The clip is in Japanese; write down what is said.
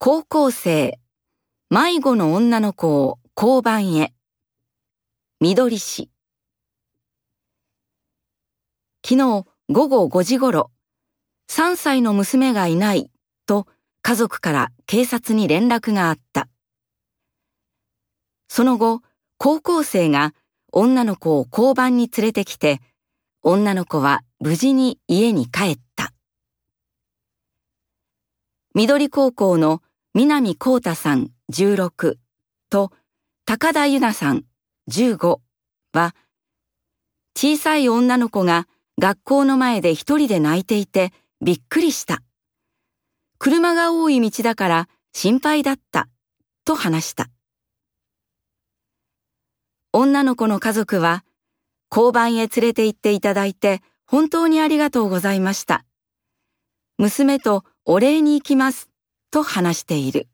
高校生、迷子の女の子を交番へ。緑市。昨日午後5時頃、3歳の娘がいないと家族から警察に連絡があった。その後、高校生が女の子を交番に連れてきて、女の子は無事に家に帰った。緑高校の南光太さん16と高田由奈さん15は、小さい女の子が学校の前で一人で泣いていてびっくりした。車が多い道だから心配だったと話した。女の子の家族は、交番へ連れて行っていただいて本当にありがとうございました。娘とお礼に行きますと話している。